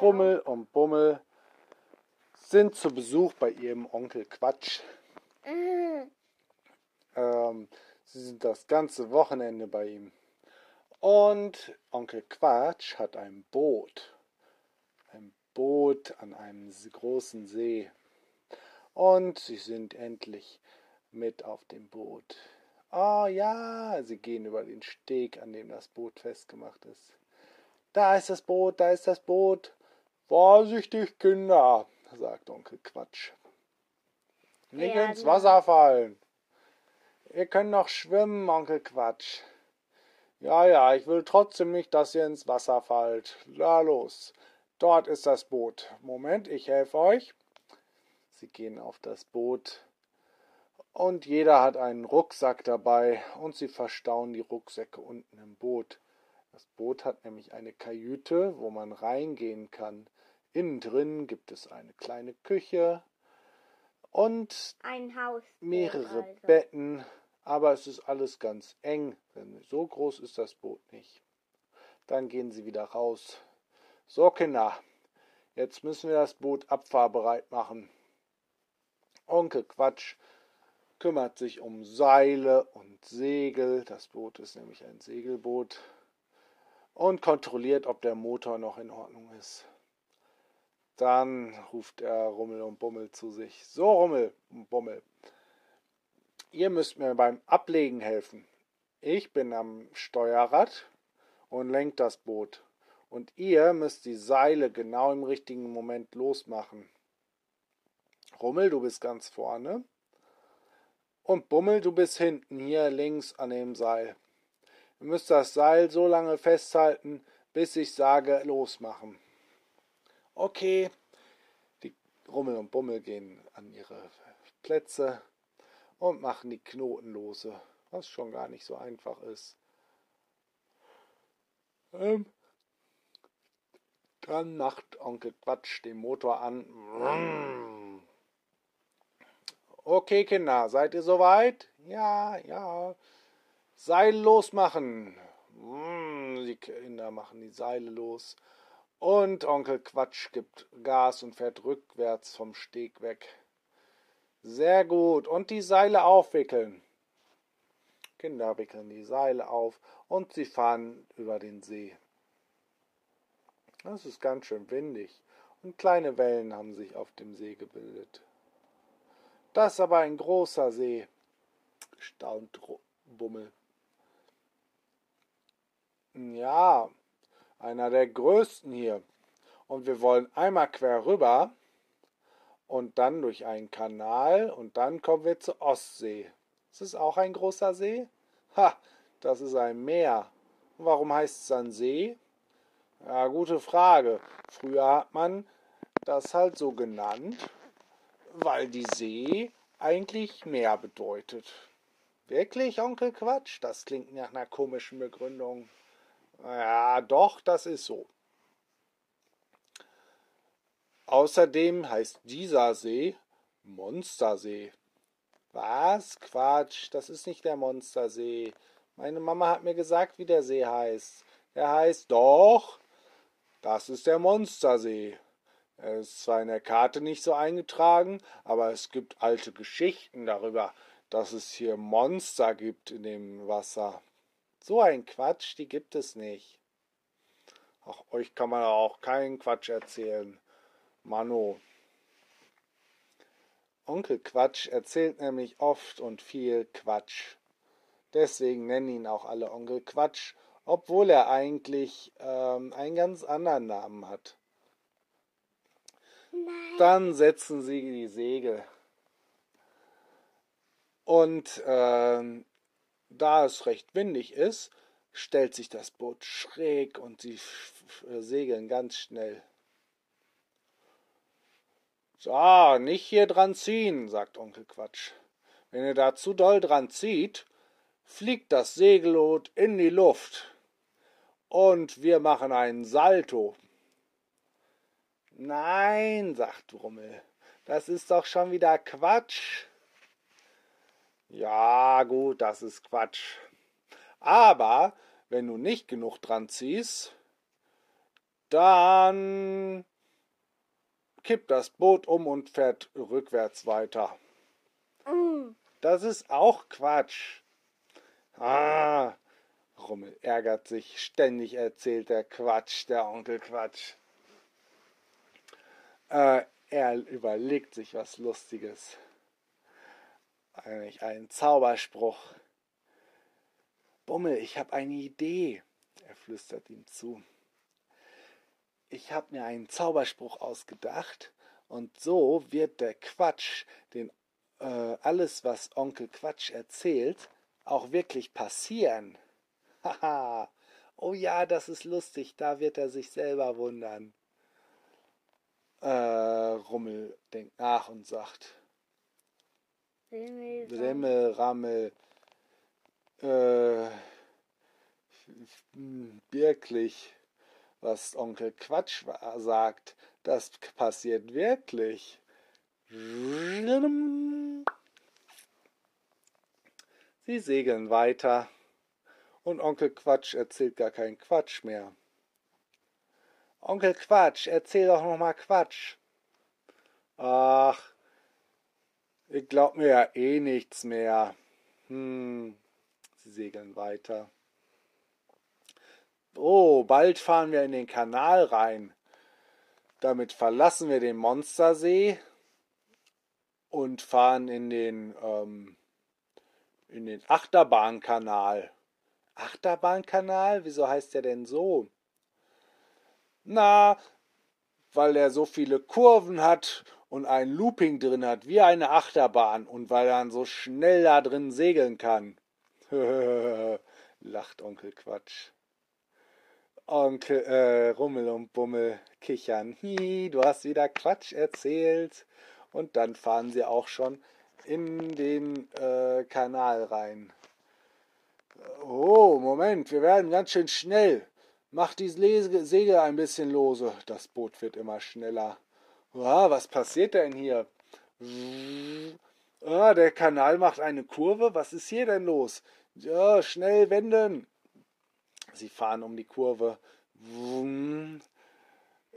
Rummel und Bummel sind zu Besuch bei ihrem Onkel Quatsch. Ähm, sie sind das ganze Wochenende bei ihm. Und Onkel Quatsch hat ein Boot. Ein Boot an einem großen See. Und sie sind endlich mit auf dem Boot. Oh ja, sie gehen über den Steg, an dem das Boot festgemacht ist. Da ist das Boot, da ist das Boot. Vorsichtig, Kinder, sagt Onkel Quatsch. Nicht ja, ins Wasser fallen. Ihr könnt noch schwimmen, Onkel Quatsch. Ja, ja, ich will trotzdem nicht, dass ihr ins Wasser fallt. Na los, dort ist das Boot. Moment, ich helfe euch. Sie gehen auf das Boot und jeder hat einen Rucksack dabei und sie verstauen die Rucksäcke unten im Boot. Das Boot hat nämlich eine Kajüte, wo man reingehen kann. Innen drin gibt es eine kleine Küche und mehrere also. Betten, aber es ist alles ganz eng, denn so groß ist das Boot nicht. Dann gehen sie wieder raus. So, Kinder, jetzt müssen wir das Boot abfahrbereit machen. Onkel Quatsch kümmert sich um Seile und Segel. Das Boot ist nämlich ein Segelboot. Und kontrolliert, ob der Motor noch in Ordnung ist. Dann ruft er Rummel und Bummel zu sich. So, Rummel und Bummel, ihr müsst mir beim Ablegen helfen. Ich bin am Steuerrad und lenkt das Boot. Und ihr müsst die Seile genau im richtigen Moment losmachen. Rummel, du bist ganz vorne. Und Bummel, du bist hinten, hier links an dem Seil. Ihr müsst das Seil so lange festhalten, bis ich sage, losmachen. Okay. Die Rummel und Bummel gehen an ihre Plätze und machen die Knoten lose, was schon gar nicht so einfach ist. Ähm, dann macht Onkel Quatsch den Motor an. Okay, Kinder, seid ihr soweit? Ja, ja. Seil losmachen. Hm, die Kinder machen die Seile los. Und Onkel Quatsch gibt Gas und fährt rückwärts vom Steg weg. Sehr gut. Und die Seile aufwickeln. Kinder wickeln die Seile auf und sie fahren über den See. Es ist ganz schön windig und kleine Wellen haben sich auf dem See gebildet. Das ist aber ein großer See, staunt Bummel. Ja, einer der größten hier. Und wir wollen einmal quer rüber und dann durch einen Kanal und dann kommen wir zur Ostsee. Ist es auch ein großer See? Ha, das ist ein Meer. Und warum heißt es dann See? Ja, gute Frage. Früher hat man das halt so genannt, weil die See eigentlich mehr bedeutet. Wirklich, Onkel Quatsch? Das klingt nach einer komischen Begründung. Ja, doch, das ist so. Außerdem heißt dieser See Monstersee. Was? Quatsch, das ist nicht der Monstersee. Meine Mama hat mir gesagt, wie der See heißt. Der heißt doch, das ist der Monstersee. Er ist zwar in der Karte nicht so eingetragen, aber es gibt alte Geschichten darüber, dass es hier Monster gibt in dem Wasser. So ein Quatsch, die gibt es nicht. Ach, euch kann man auch keinen Quatsch erzählen. Mano. Onkel Quatsch erzählt nämlich oft und viel Quatsch. Deswegen nennen ihn auch alle Onkel Quatsch, obwohl er eigentlich ähm, einen ganz anderen Namen hat. Dann setzen sie die Segel. Und äh, da es recht windig ist, stellt sich das Boot schräg und sie segeln ganz schnell. So, nicht hier dran ziehen, sagt Onkel Quatsch. Wenn ihr da zu doll dran zieht, fliegt das Segelboot in die Luft. Und wir machen einen Salto. Nein, sagt Rummel, das ist doch schon wieder Quatsch. Ja, gut, das ist Quatsch. Aber wenn du nicht genug dran ziehst, dann kippt das Boot um und fährt rückwärts weiter. Mm. Das ist auch Quatsch. Ah, Rummel ärgert sich. Ständig erzählt der Quatsch, der Onkel Quatsch. Äh, er überlegt sich was Lustiges. Eigentlich einen Zauberspruch. Bummel, ich habe eine Idee. Er flüstert ihm zu. Ich habe mir einen Zauberspruch ausgedacht und so wird der Quatsch, den äh, alles, was Onkel Quatsch erzählt, auch wirklich passieren. Haha. oh ja, das ist lustig, da wird er sich selber wundern. Äh, Rummel denkt nach und sagt, Rimmel, Rammel, äh, wirklich, was Onkel Quatsch sagt, das passiert wirklich. Sie segeln weiter und Onkel Quatsch erzählt gar keinen Quatsch mehr. Onkel Quatsch, erzähl doch noch mal Quatsch. Ach, ich glaub mir ja eh nichts mehr. Hm, sie segeln weiter. Oh, bald fahren wir in den Kanal rein. Damit verlassen wir den Monstersee und fahren in den ähm, in den Achterbahnkanal. Achterbahnkanal? Wieso heißt der denn so? Na, weil er so viele Kurven hat und ein Looping drin hat, wie eine Achterbahn und weil er dann so schnell da drin segeln kann. lacht Onkel Quatsch. Onkel äh, Rummel und Bummel kichern. Hi, du hast wieder Quatsch erzählt. Und dann fahren sie auch schon in den äh, Kanal rein. Oh, Moment, wir werden ganz schön schnell. Mach die Segel ein bisschen lose. Das Boot wird immer schneller. Ah, was passiert denn hier? Ah, der Kanal macht eine Kurve. Was ist hier denn los? Ja, schnell wenden. Sie fahren um die Kurve.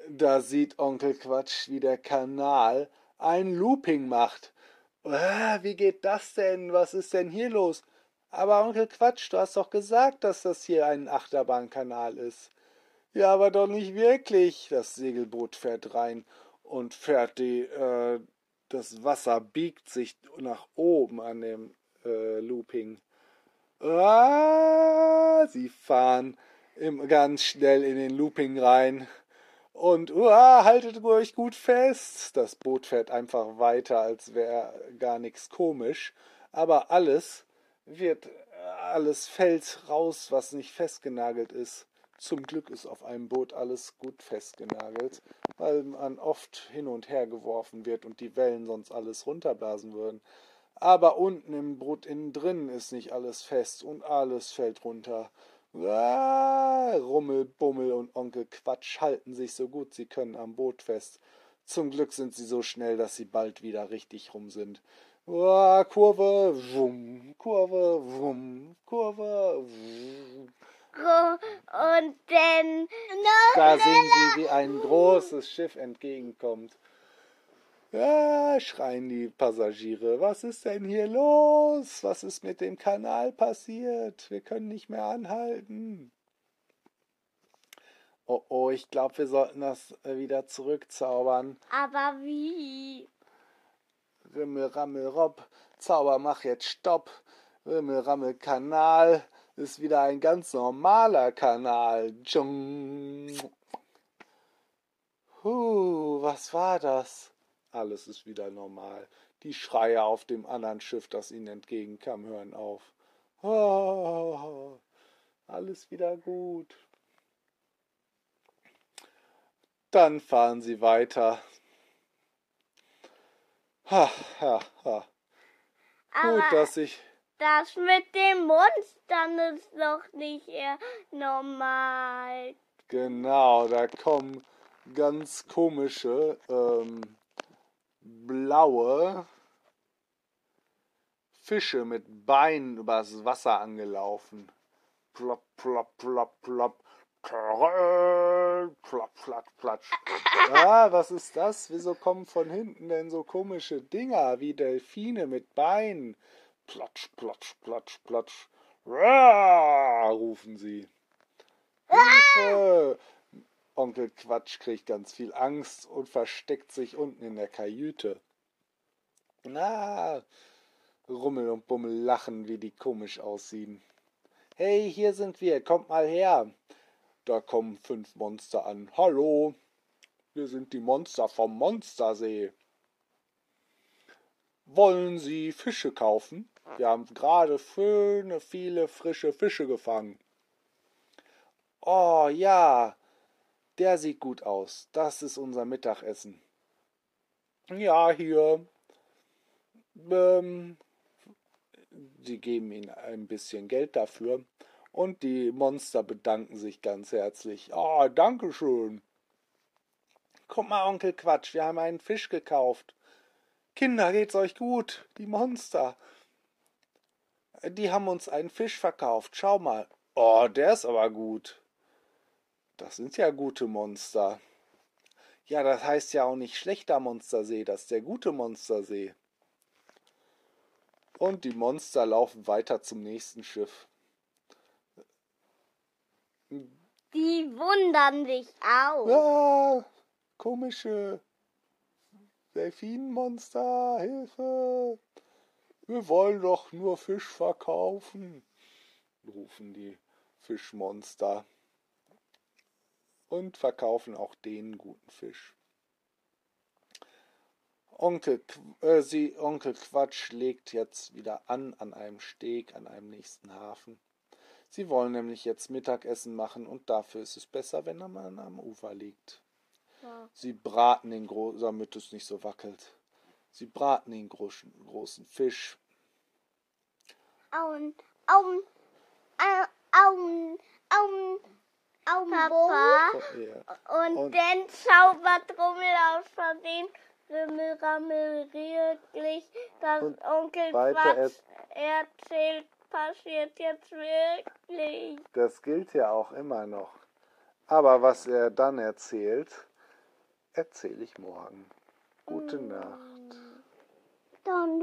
Da sieht Onkel Quatsch, wie der Kanal ein Looping macht. Ah, wie geht das denn? Was ist denn hier los? Aber Onkel Quatsch, du hast doch gesagt, dass das hier ein Achterbahnkanal ist. Ja, aber doch nicht wirklich. Das Segelboot fährt rein und fährt die, äh, das Wasser biegt sich nach oben an dem äh, Looping. Ah, sie fahren im, ganz schnell in den Looping rein. Und uah, haltet euch gut fest. Das Boot fährt einfach weiter, als wäre gar nichts komisch. Aber alles wird, alles fällt raus, was nicht festgenagelt ist. Zum Glück ist auf einem Boot alles gut festgenagelt, weil man oft hin und her geworfen wird und die Wellen sonst alles runterblasen würden. Aber unten im Boot innen drin ist nicht alles fest und alles fällt runter. Ah, Rummel, Bummel und Onkel Quatsch halten sich so gut sie können am Boot fest. Zum Glück sind sie so schnell, dass sie bald wieder richtig rum sind. Ah, Kurve, wumm, Kurve, wumm, Kurve, wumm. Und dann. Da sehen sie, wie ein großes Schiff entgegenkommt. Ja, schreien die Passagiere. Was ist denn hier los? Was ist mit dem Kanal passiert? Wir können nicht mehr anhalten. Oh oh, ich glaube, wir sollten das äh, wieder zurückzaubern. Aber wie? Rimmel, Rammel, Rob, Zauber, mach jetzt Stopp. Rimmel, Rammel, Kanal ist wieder ein ganz normaler Kanal. Huh, was war das? Alles ist wieder normal. Die Schreie auf dem anderen Schiff, das ihnen entgegenkam, hören auf. Oh, alles wieder gut. Dann fahren sie weiter. Ha, ha, ha. Gut, dass ich. Das mit den Monstern ist doch nicht eher normal. Genau, da kommen ganz komische ähm, blaue Fische mit Beinen übers Wasser angelaufen. Plop, plop, plop, plop. Karel, platt, platt, platsch. Ah, was ist das? Wieso kommen von hinten denn so komische Dinger wie Delfine mit Beinen? Platsch, platsch, platsch, platsch. Rah, rufen sie. Hilfe! Onkel Quatsch kriegt ganz viel Angst und versteckt sich unten in der Kajüte. Na, Rummel und Bummel lachen, wie die komisch aussehen. Hey, hier sind wir, kommt mal her. Da kommen fünf Monster an. Hallo, wir sind die Monster vom Monstersee. Wollen Sie Fische kaufen? Wir haben gerade schöne, viele frische Fische gefangen. Oh ja, der sieht gut aus. Das ist unser Mittagessen. Ja, hier. Ähm, sie geben ihm ein bisschen Geld dafür und die Monster bedanken sich ganz herzlich. Oh, danke schön. Guck mal, Onkel Quatsch, wir haben einen Fisch gekauft. Kinder, geht's euch gut? Die Monster. Die haben uns einen Fisch verkauft. Schau mal. Oh, der ist aber gut. Das sind ja gute Monster. Ja, das heißt ja auch nicht schlechter Monstersee, das ist der gute Monstersee. Und die Monster laufen weiter zum nächsten Schiff. Die wundern sich auch. Ah, komische Delfinmonster, Hilfe! Wir wollen doch nur Fisch verkaufen, rufen die Fischmonster und verkaufen auch den guten Fisch. Onkel, äh, sie, Onkel Quatsch legt jetzt wieder an an einem Steg an einem nächsten Hafen. Sie wollen nämlich jetzt Mittagessen machen und dafür ist es besser, wenn man am Ufer liegt. Ja. Sie braten den großen, damit es nicht so wackelt. Sie braten den großen, großen Fisch. Auen, Auen, Auen, Auen, Papa. Ja. Und, und dann zaubert Rummel aus Versehen Rimmel, Rammel, wirklich, dass Onkel Quatsch erzählt, passiert jetzt wirklich. Das gilt ja auch immer noch. Aber was er dann erzählt, erzähle ich morgen. Gute mm. Nacht. Dann